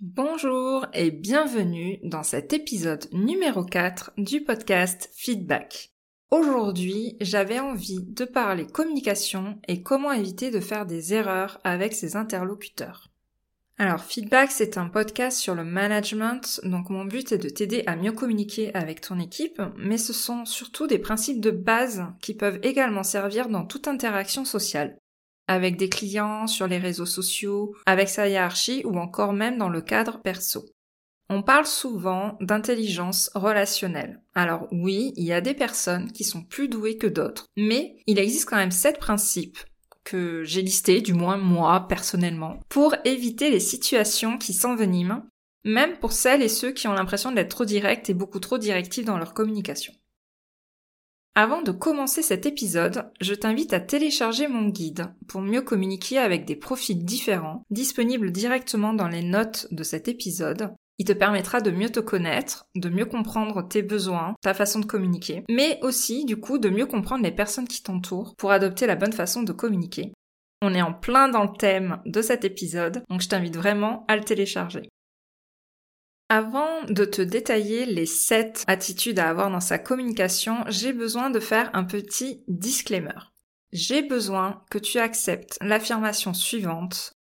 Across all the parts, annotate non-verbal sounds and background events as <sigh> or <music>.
Bonjour et bienvenue dans cet épisode numéro 4 du podcast Feedback. Aujourd'hui, j'avais envie de parler communication et comment éviter de faire des erreurs avec ses interlocuteurs. Alors, Feedback, c'est un podcast sur le management, donc mon but est de t'aider à mieux communiquer avec ton équipe, mais ce sont surtout des principes de base qui peuvent également servir dans toute interaction sociale avec des clients, sur les réseaux sociaux, avec sa hiérarchie ou encore même dans le cadre perso. On parle souvent d'intelligence relationnelle. Alors oui, il y a des personnes qui sont plus douées que d'autres, mais il existe quand même sept principes que j'ai listés, du moins moi personnellement, pour éviter les situations qui s'enveniment, même pour celles et ceux qui ont l'impression d'être trop directs et beaucoup trop directifs dans leur communication. Avant de commencer cet épisode, je t'invite à télécharger mon guide pour mieux communiquer avec des profils différents, disponible directement dans les notes de cet épisode. Il te permettra de mieux te connaître, de mieux comprendre tes besoins, ta façon de communiquer, mais aussi du coup de mieux comprendre les personnes qui t'entourent pour adopter la bonne façon de communiquer. On est en plein dans le thème de cet épisode, donc je t'invite vraiment à le télécharger. Avant de te détailler les 7 attitudes à avoir dans sa communication, j'ai besoin de faire un petit disclaimer. J'ai besoin que tu acceptes l'affirmation suivante.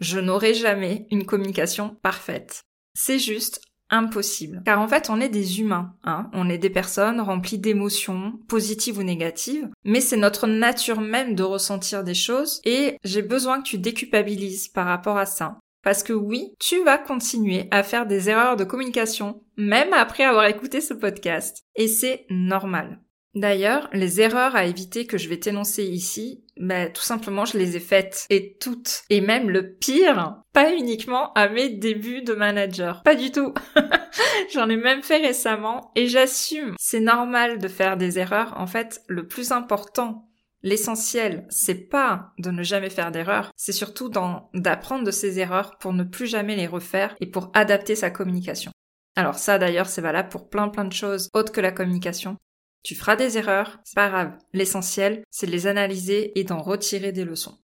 Je n'aurai jamais une communication parfaite. C'est juste impossible. Car en fait, on est des humains, hein. On est des personnes remplies d'émotions, positives ou négatives. Mais c'est notre nature même de ressentir des choses et j'ai besoin que tu déculpabilises par rapport à ça. Parce que oui, tu vas continuer à faire des erreurs de communication, même après avoir écouté ce podcast. Et c'est normal. D'ailleurs, les erreurs à éviter que je vais t'énoncer ici, bah, tout simplement, je les ai faites. Et toutes. Et même le pire, pas uniquement à mes débuts de manager. Pas du tout. <laughs> J'en ai même fait récemment et j'assume. C'est normal de faire des erreurs. En fait, le plus important, L'essentiel, c'est pas de ne jamais faire d'erreurs, c'est surtout d'apprendre de ses erreurs pour ne plus jamais les refaire et pour adapter sa communication. Alors ça d'ailleurs, c'est valable pour plein plein de choses autres que la communication. Tu feras des erreurs, c'est pas grave. L'essentiel, c'est de les analyser et d'en retirer des leçons.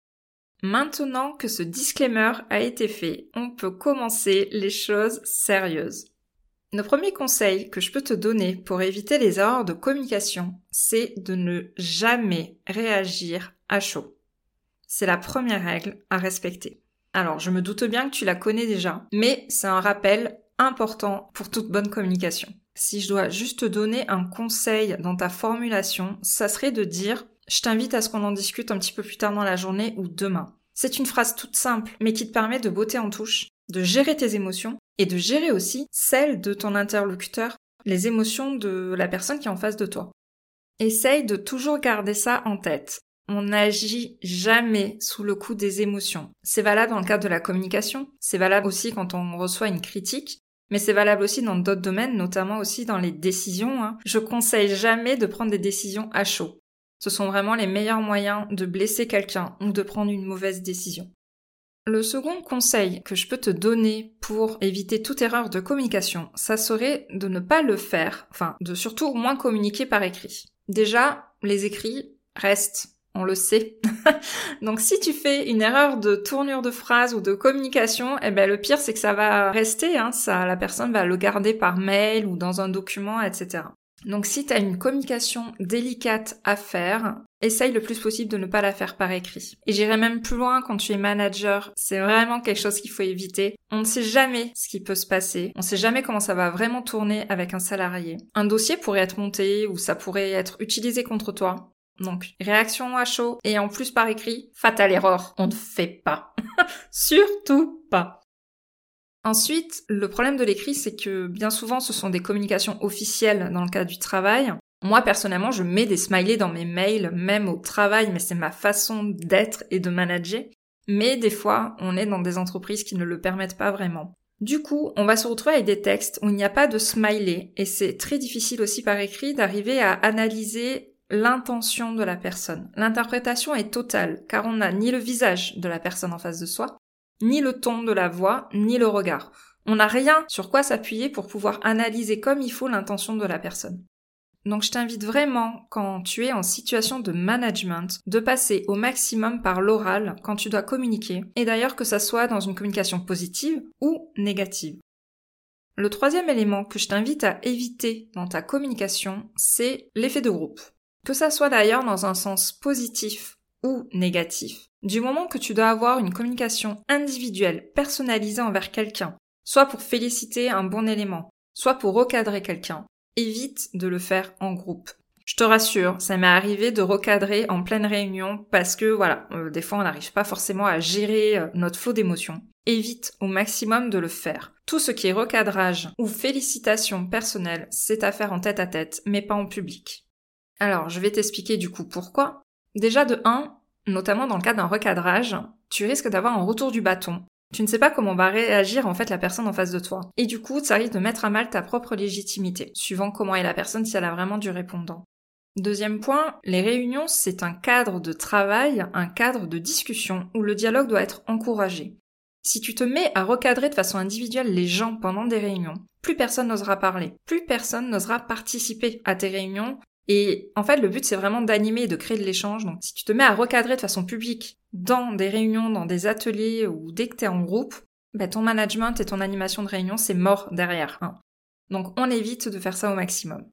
Maintenant que ce disclaimer a été fait, on peut commencer les choses sérieuses. Le premier conseil que je peux te donner pour éviter les erreurs de communication, c'est de ne jamais réagir à chaud. C'est la première règle à respecter. Alors, je me doute bien que tu la connais déjà, mais c'est un rappel important pour toute bonne communication. Si je dois juste te donner un conseil dans ta formulation, ça serait de dire je t'invite à ce qu'on en discute un petit peu plus tard dans la journée ou demain. C'est une phrase toute simple, mais qui te permet de botter en touche, de gérer tes émotions et de gérer aussi celles de ton interlocuteur, les émotions de la personne qui est en face de toi. Essaye de toujours garder ça en tête. On n'agit jamais sous le coup des émotions. C'est valable dans le cadre de la communication, c'est valable aussi quand on reçoit une critique, mais c'est valable aussi dans d'autres domaines, notamment aussi dans les décisions. Hein. Je conseille jamais de prendre des décisions à chaud. Ce sont vraiment les meilleurs moyens de blesser quelqu'un ou de prendre une mauvaise décision. Le second conseil que je peux te donner pour éviter toute erreur de communication, ça serait de ne pas le faire, enfin de surtout moins communiquer par écrit. Déjà, les écrits restent, on le sait. <laughs> Donc si tu fais une erreur de tournure de phrase ou de communication, eh ben le pire c'est que ça va rester, hein, ça, la personne va le garder par mail ou dans un document, etc. Donc si tu as une communication délicate à faire, essaye le plus possible de ne pas la faire par écrit. Et j'irai même plus loin quand tu es manager, c'est vraiment quelque chose qu'il faut éviter. On ne sait jamais ce qui peut se passer, on ne sait jamais comment ça va vraiment tourner avec un salarié. Un dossier pourrait être monté ou ça pourrait être utilisé contre toi. Donc, réaction à chaud et en plus par écrit, fatal erreur, on ne fait pas. <laughs> Surtout pas. Ensuite, le problème de l'écrit, c'est que bien souvent, ce sont des communications officielles dans le cas du travail. Moi, personnellement, je mets des smileys dans mes mails, même au travail, mais c'est ma façon d'être et de manager. Mais des fois, on est dans des entreprises qui ne le permettent pas vraiment. Du coup, on va se retrouver avec des textes où il n'y a pas de smiley et c'est très difficile aussi par écrit d'arriver à analyser l'intention de la personne. L'interprétation est totale car on n'a ni le visage de la personne en face de soi, ni le ton de la voix, ni le regard. On n'a rien sur quoi s'appuyer pour pouvoir analyser comme il faut l'intention de la personne. Donc je t'invite vraiment, quand tu es en situation de management, de passer au maximum par l'oral quand tu dois communiquer, et d'ailleurs que ça soit dans une communication positive ou négative. Le troisième élément que je t'invite à éviter dans ta communication, c'est l'effet de groupe. Que ça soit d'ailleurs dans un sens positif ou négatif. Du moment que tu dois avoir une communication individuelle, personnalisée envers quelqu'un, soit pour féliciter un bon élément, soit pour recadrer quelqu'un, évite de le faire en groupe. Je te rassure, ça m'est arrivé de recadrer en pleine réunion parce que voilà, euh, des fois on n'arrive pas forcément à gérer euh, notre flot d'émotions. Évite au maximum de le faire. Tout ce qui est recadrage ou félicitations personnelles, c'est à faire en tête à tête, mais pas en public. Alors, je vais t'expliquer du coup pourquoi. Déjà de 1, notamment dans le cas d'un recadrage, tu risques d'avoir un retour du bâton tu ne sais pas comment va réagir en fait la personne en face de toi. Et du coup, ça risque de mettre à mal ta propre légitimité, suivant comment est la personne si elle a vraiment du répondant. Deuxième point, les réunions, c'est un cadre de travail, un cadre de discussion où le dialogue doit être encouragé. Si tu te mets à recadrer de façon individuelle les gens pendant des réunions, plus personne n'osera parler, plus personne n'osera participer à tes réunions, et en fait, le but, c'est vraiment d'animer et de créer de l'échange. Donc, si tu te mets à recadrer de façon publique dans des réunions, dans des ateliers ou dès que tu es en groupe, ben, ton management et ton animation de réunion, c'est mort derrière. Hein. Donc, on évite de faire ça au maximum.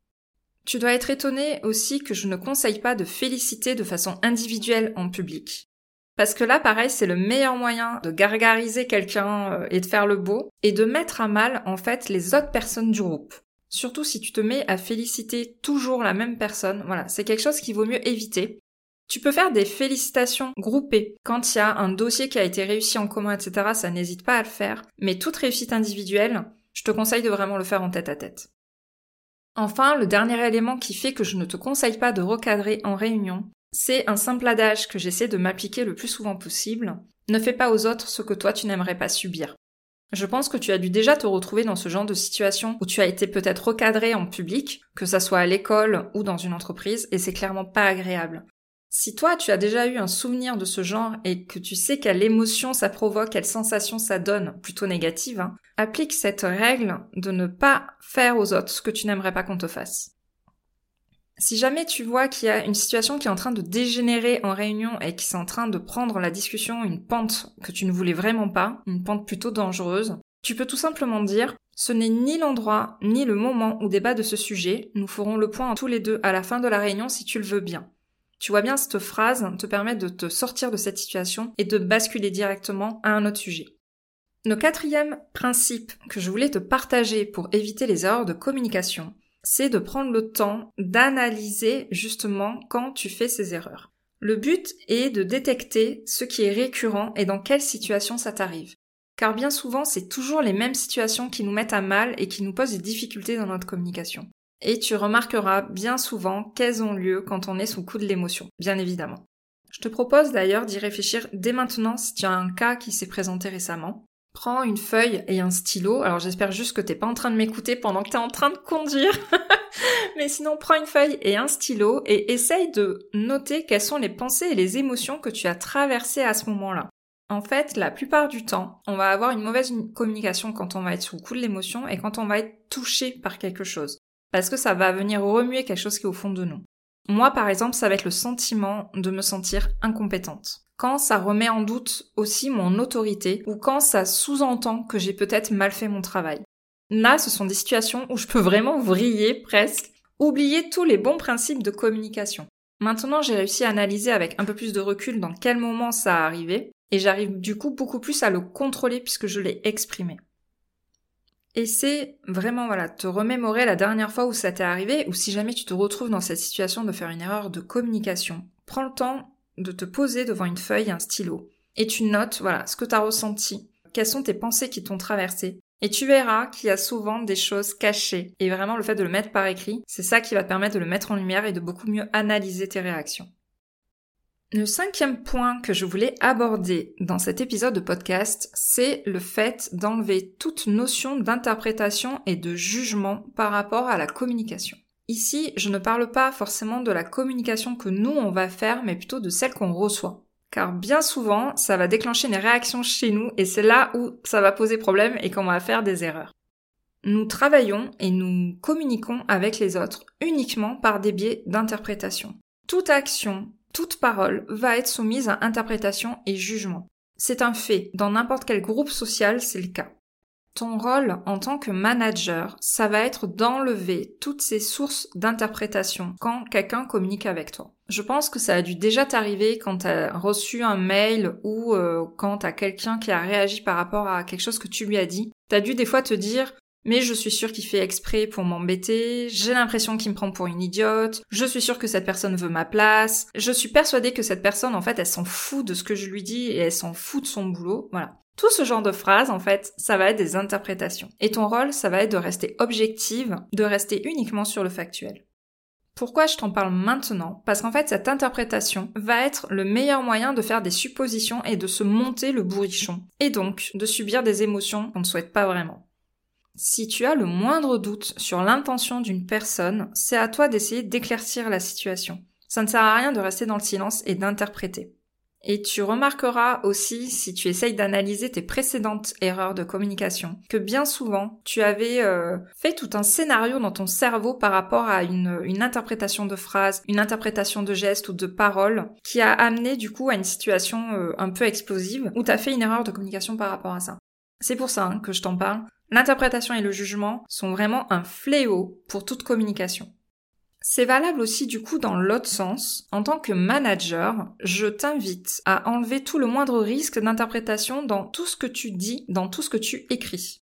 Tu dois être étonné aussi que je ne conseille pas de féliciter de façon individuelle en public. Parce que là, pareil, c'est le meilleur moyen de gargariser quelqu'un euh, et de faire le beau, et de mettre à mal, en fait, les autres personnes du groupe. Surtout si tu te mets à féliciter toujours la même personne, voilà, c'est quelque chose qu'il vaut mieux éviter. Tu peux faire des félicitations groupées. Quand il y a un dossier qui a été réussi en commun, etc., ça n'hésite pas à le faire. Mais toute réussite individuelle, je te conseille de vraiment le faire en tête à tête. Enfin, le dernier élément qui fait que je ne te conseille pas de recadrer en réunion, c'est un simple adage que j'essaie de m'appliquer le plus souvent possible. Ne fais pas aux autres ce que toi tu n'aimerais pas subir. Je pense que tu as dû déjà te retrouver dans ce genre de situation où tu as été peut-être recadré en public, que ça soit à l'école ou dans une entreprise, et c'est clairement pas agréable. Si toi tu as déjà eu un souvenir de ce genre et que tu sais quelle émotion ça provoque, quelle sensation ça donne, plutôt négative, hein, applique cette règle de ne pas faire aux autres ce que tu n'aimerais pas qu'on te fasse. Si jamais tu vois qu'il y a une situation qui est en train de dégénérer en réunion et qui est en train de prendre la discussion une pente que tu ne voulais vraiment pas, une pente plutôt dangereuse, tu peux tout simplement dire ce n'est ni l'endroit ni le moment où débat de ce sujet, nous ferons le point tous les deux à la fin de la réunion si tu le veux bien. Tu vois bien, cette phrase te permet de te sortir de cette situation et de basculer directement à un autre sujet. Le quatrième principe que je voulais te partager pour éviter les erreurs de communication, c'est de prendre le temps d'analyser justement quand tu fais ces erreurs. Le but est de détecter ce qui est récurrent et dans quelle situation ça t'arrive. Car bien souvent, c'est toujours les mêmes situations qui nous mettent à mal et qui nous posent des difficultés dans notre communication. Et tu remarqueras bien souvent qu'elles ont lieu quand on est sous coup de l'émotion, bien évidemment. Je te propose d'ailleurs d'y réfléchir dès maintenant si tu as un cas qui s'est présenté récemment. Prends une feuille et un stylo. Alors j'espère juste que t'es pas en train de m'écouter pendant que t'es en train de conduire. <laughs> Mais sinon, prends une feuille et un stylo et essaye de noter quelles sont les pensées et les émotions que tu as traversées à ce moment-là. En fait, la plupart du temps, on va avoir une mauvaise communication quand on va être sous le coup de l'émotion et quand on va être touché par quelque chose. Parce que ça va venir remuer quelque chose qui est au fond de nous. Moi, par exemple, ça va être le sentiment de me sentir incompétente quand ça remet en doute aussi mon autorité ou quand ça sous-entend que j'ai peut-être mal fait mon travail. Là, ce sont des situations où je peux vraiment vriller presque, oublier tous les bons principes de communication. Maintenant, j'ai réussi à analyser avec un peu plus de recul dans quel moment ça a arrivé, et j'arrive du coup beaucoup plus à le contrôler puisque je l'ai exprimé. Et c'est vraiment, voilà, te remémorer la dernière fois où ça t'est arrivé, ou si jamais tu te retrouves dans cette situation de faire une erreur de communication. Prends le temps de te poser devant une feuille et un stylo. Et tu notes, voilà, ce que tu as ressenti, quelles sont tes pensées qui t'ont traversé. Et tu verras qu'il y a souvent des choses cachées. Et vraiment, le fait de le mettre par écrit, c'est ça qui va te permettre de le mettre en lumière et de beaucoup mieux analyser tes réactions. Le cinquième point que je voulais aborder dans cet épisode de podcast, c'est le fait d'enlever toute notion d'interprétation et de jugement par rapport à la communication. Ici, je ne parle pas forcément de la communication que nous on va faire, mais plutôt de celle qu'on reçoit. Car bien souvent, ça va déclencher une réaction chez nous et c'est là où ça va poser problème et qu'on va faire des erreurs. Nous travaillons et nous communiquons avec les autres uniquement par des biais d'interprétation. Toute action, toute parole va être soumise à interprétation et jugement. C'est un fait. Dans n'importe quel groupe social, c'est le cas. Ton rôle en tant que manager, ça va être d'enlever toutes ces sources d'interprétation quand quelqu'un communique avec toi. Je pense que ça a dû déjà t'arriver quand tu as reçu un mail ou euh, quand tu as quelqu'un qui a réagi par rapport à quelque chose que tu lui as dit. Tu as dû des fois te dire mais je suis sûre qu'il fait exprès pour m'embêter, j'ai l'impression qu'il me prend pour une idiote, je suis sûre que cette personne veut ma place, je suis persuadée que cette personne, en fait, elle s'en fout de ce que je lui dis et elle s'en fout de son boulot, voilà. Tout ce genre de phrases, en fait, ça va être des interprétations. Et ton rôle, ça va être de rester objective, de rester uniquement sur le factuel. Pourquoi je t'en parle maintenant? Parce qu'en fait, cette interprétation va être le meilleur moyen de faire des suppositions et de se monter le bourrichon. Et donc, de subir des émotions qu'on ne souhaite pas vraiment. Si tu as le moindre doute sur l'intention d'une personne, c'est à toi d'essayer d'éclaircir la situation. Ça ne sert à rien de rester dans le silence et d'interpréter. Et tu remarqueras aussi, si tu essayes d'analyser tes précédentes erreurs de communication, que bien souvent, tu avais euh, fait tout un scénario dans ton cerveau par rapport à une, interprétation de phrase, une interprétation de geste ou de parole, qui a amené du coup à une situation euh, un peu explosive, où tu as fait une erreur de communication par rapport à ça. C'est pour ça hein, que je t'en parle, L'interprétation et le jugement sont vraiment un fléau pour toute communication. C'est valable aussi du coup dans l'autre sens. En tant que manager, je t'invite à enlever tout le moindre risque d'interprétation dans tout ce que tu dis, dans tout ce que tu écris.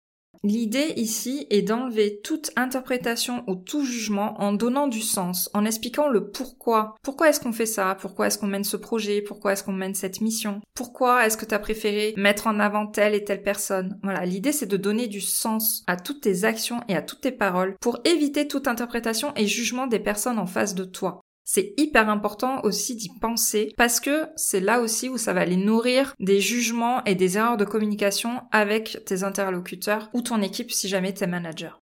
L'idée ici est d'enlever toute interprétation ou tout jugement en donnant du sens, en expliquant le pourquoi. Pourquoi est-ce qu'on fait ça? Pourquoi est-ce qu'on mène ce projet? Pourquoi est-ce qu'on mène cette mission? Pourquoi est-ce que tu as préféré mettre en avant telle et telle personne? Voilà, l'idée c'est de donner du sens à toutes tes actions et à toutes tes paroles pour éviter toute interprétation et jugement des personnes en face de toi. C'est hyper important aussi d'y penser parce que c'est là aussi où ça va aller nourrir des jugements et des erreurs de communication avec tes interlocuteurs ou ton équipe si jamais t'es manager.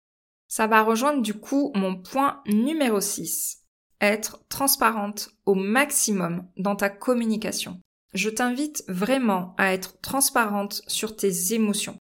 Ça va rejoindre du coup mon point numéro 6. Être transparente au maximum dans ta communication. Je t'invite vraiment à être transparente sur tes émotions.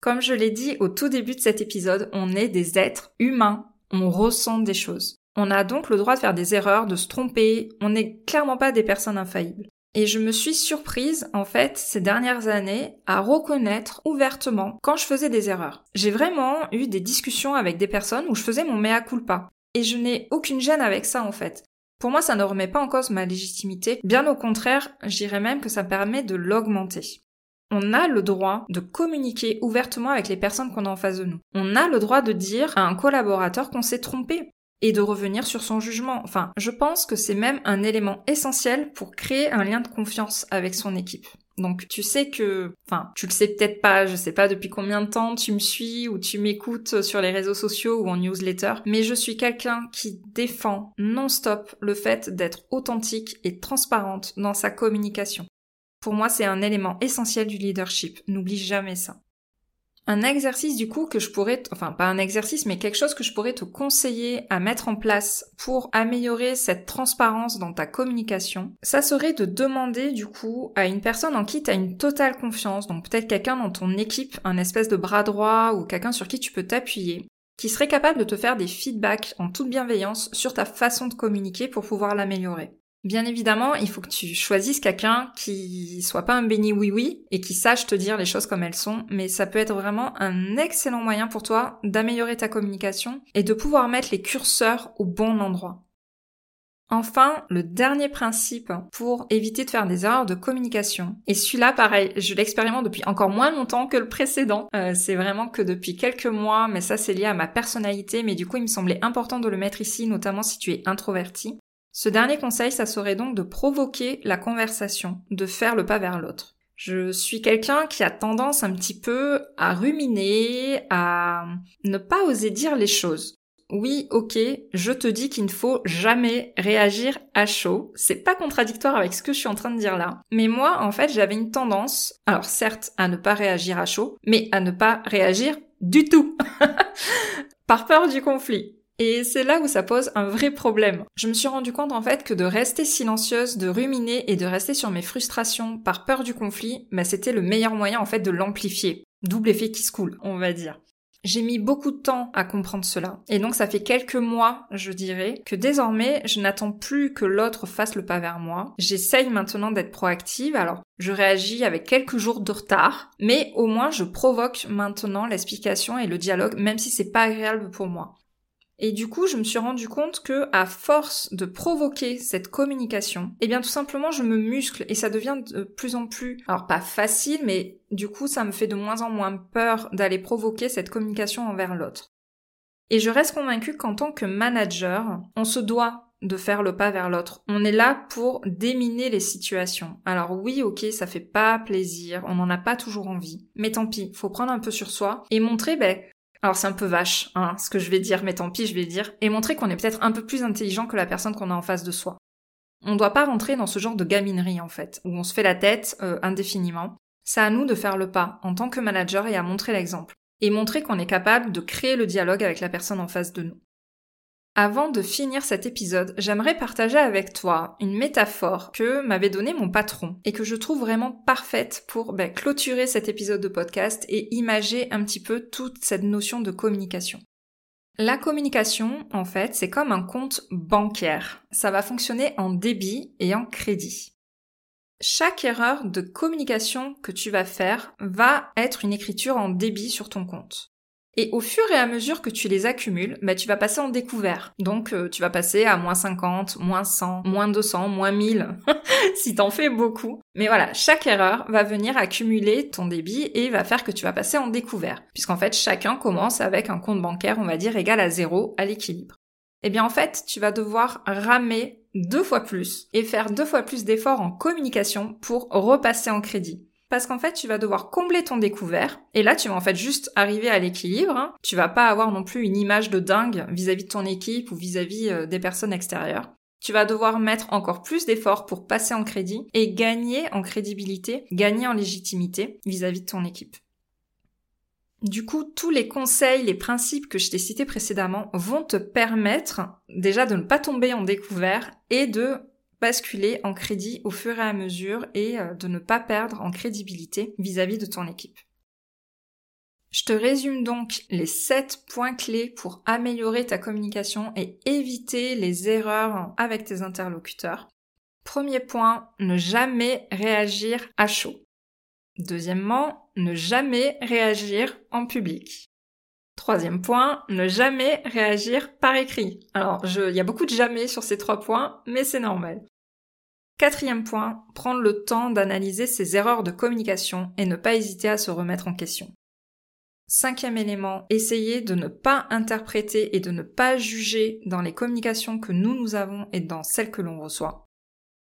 Comme je l'ai dit au tout début de cet épisode, on est des êtres humains, on ressent des choses. On a donc le droit de faire des erreurs, de se tromper, on n'est clairement pas des personnes infaillibles. Et je me suis surprise, en fait, ces dernières années, à reconnaître ouvertement quand je faisais des erreurs. J'ai vraiment eu des discussions avec des personnes où je faisais mon mea culpa. Et je n'ai aucune gêne avec ça, en fait. Pour moi, ça ne remet pas en cause ma légitimité. Bien au contraire, j'irais même que ça permet de l'augmenter. On a le droit de communiquer ouvertement avec les personnes qu'on a en face de nous. On a le droit de dire à un collaborateur qu'on s'est trompé et de revenir sur son jugement. Enfin, je pense que c'est même un élément essentiel pour créer un lien de confiance avec son équipe. Donc tu sais que, enfin, tu le sais peut-être pas, je sais pas depuis combien de temps tu me suis ou tu m'écoutes sur les réseaux sociaux ou en newsletter, mais je suis quelqu'un qui défend non-stop le fait d'être authentique et transparente dans sa communication. Pour moi, c'est un élément essentiel du leadership. N'oublie jamais ça un exercice du coup que je pourrais, enfin pas un exercice, mais quelque chose que je pourrais te conseiller à mettre en place pour améliorer cette transparence dans ta communication, ça serait de demander du coup à une personne en qui tu as une totale confiance, donc peut-être quelqu'un dans ton équipe, un espèce de bras droit ou quelqu'un sur qui tu peux t'appuyer, qui serait capable de te faire des feedbacks en toute bienveillance sur ta façon de communiquer pour pouvoir l'améliorer. Bien évidemment, il faut que tu choisisses quelqu'un qui soit pas un béni oui oui et qui sache te dire les choses comme elles sont, mais ça peut être vraiment un excellent moyen pour toi d'améliorer ta communication et de pouvoir mettre les curseurs au bon endroit. Enfin, le dernier principe pour éviter de faire des erreurs de communication. Et celui-là, pareil, je l'expérimente depuis encore moins longtemps que le précédent. Euh, c'est vraiment que depuis quelques mois, mais ça c'est lié à ma personnalité, mais du coup il me semblait important de le mettre ici, notamment si tu es introverti. Ce dernier conseil, ça serait donc de provoquer la conversation, de faire le pas vers l'autre. Je suis quelqu'un qui a tendance un petit peu à ruminer, à ne pas oser dire les choses. oui, ok, je te dis qu'il ne faut jamais réagir à chaud. C'est pas contradictoire avec ce que je suis en train de dire là. Mais moi, en fait, j'avais une tendance, alors certes, à ne pas réagir à chaud, mais à ne pas réagir du tout. <laughs> Par peur du conflit. Et c'est là où ça pose un vrai problème. Je me suis rendu compte en fait que de rester silencieuse, de ruminer et de rester sur mes frustrations par peur du conflit, bah, c'était le meilleur moyen en fait de l'amplifier. Double effet qui se coule, on va dire. J'ai mis beaucoup de temps à comprendre cela. Et donc ça fait quelques mois, je dirais, que désormais, je n'attends plus que l'autre fasse le pas vers moi. J'essaye maintenant d'être proactive. Alors, je réagis avec quelques jours de retard, mais au moins je provoque maintenant l'explication et le dialogue, même si c'est pas agréable pour moi. Et du coup, je me suis rendu compte que, à force de provoquer cette communication, eh bien, tout simplement, je me muscle et ça devient de plus en plus, alors pas facile, mais du coup, ça me fait de moins en moins peur d'aller provoquer cette communication envers l'autre. Et je reste convaincue qu'en tant que manager, on se doit de faire le pas vers l'autre. On est là pour déminer les situations. Alors oui, ok, ça fait pas plaisir, on n'en a pas toujours envie. Mais tant pis, faut prendre un peu sur soi et montrer, ben, alors c'est un peu vache, hein, ce que je vais dire, mais tant pis, je vais dire, et montrer qu'on est peut-être un peu plus intelligent que la personne qu'on a en face de soi. On ne doit pas rentrer dans ce genre de gaminerie en fait, où on se fait la tête euh, indéfiniment. C'est à nous de faire le pas en tant que manager et à montrer l'exemple. Et montrer qu'on est capable de créer le dialogue avec la personne en face de nous. Avant de finir cet épisode, j'aimerais partager avec toi une métaphore que m'avait donnée mon patron et que je trouve vraiment parfaite pour ben, clôturer cet épisode de podcast et imager un petit peu toute cette notion de communication. La communication, en fait, c'est comme un compte bancaire. Ça va fonctionner en débit et en crédit. Chaque erreur de communication que tu vas faire va être une écriture en débit sur ton compte. Et au fur et à mesure que tu les accumules, bah, tu vas passer en découvert. Donc euh, tu vas passer à moins 50, moins 100, moins 200, moins 1000, <laughs> si t'en fais beaucoup. Mais voilà, chaque erreur va venir accumuler ton débit et va faire que tu vas passer en découvert. Puisqu'en fait, chacun commence avec un compte bancaire, on va dire, égal à zéro à l'équilibre. Eh bien en fait, tu vas devoir ramer deux fois plus et faire deux fois plus d'efforts en communication pour repasser en crédit parce qu'en fait, tu vas devoir combler ton découvert, et là, tu vas en fait juste arriver à l'équilibre. Hein. Tu vas pas avoir non plus une image de dingue vis-à-vis de ton équipe ou vis-à-vis euh, des personnes extérieures. Tu vas devoir mettre encore plus d'efforts pour passer en crédit et gagner en crédibilité, gagner en légitimité vis-à-vis de ton équipe. Du coup, tous les conseils, les principes que je t'ai cités précédemment vont te permettre déjà de ne pas tomber en découvert et de basculer en crédit au fur et à mesure et euh, de ne pas perdre en crédibilité vis-à-vis de ton équipe. Je te résume donc les 7 points clés pour améliorer ta communication et éviter les erreurs avec tes interlocuteurs. Premier point, ne jamais réagir à chaud. Deuxièmement, ne jamais réagir en public. Troisième point, ne jamais réagir par écrit. Alors, il y a beaucoup de jamais sur ces trois points, mais c'est normal. Quatrième point, prendre le temps d'analyser ses erreurs de communication et ne pas hésiter à se remettre en question. Cinquième élément, essayer de ne pas interpréter et de ne pas juger dans les communications que nous nous avons et dans celles que l'on reçoit.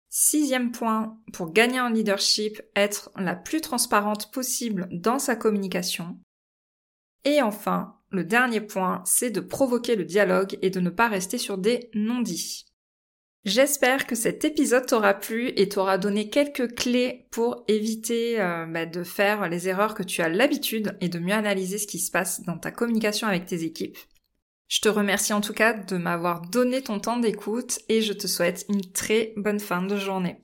Sixième point, pour gagner en leadership, être la plus transparente possible dans sa communication. Et enfin, le dernier point, c'est de provoquer le dialogue et de ne pas rester sur des non-dits. J'espère que cet épisode t'aura plu et t'aura donné quelques clés pour éviter euh, bah, de faire les erreurs que tu as l'habitude et de mieux analyser ce qui se passe dans ta communication avec tes équipes. Je te remercie en tout cas de m'avoir donné ton temps d'écoute et je te souhaite une très bonne fin de journée.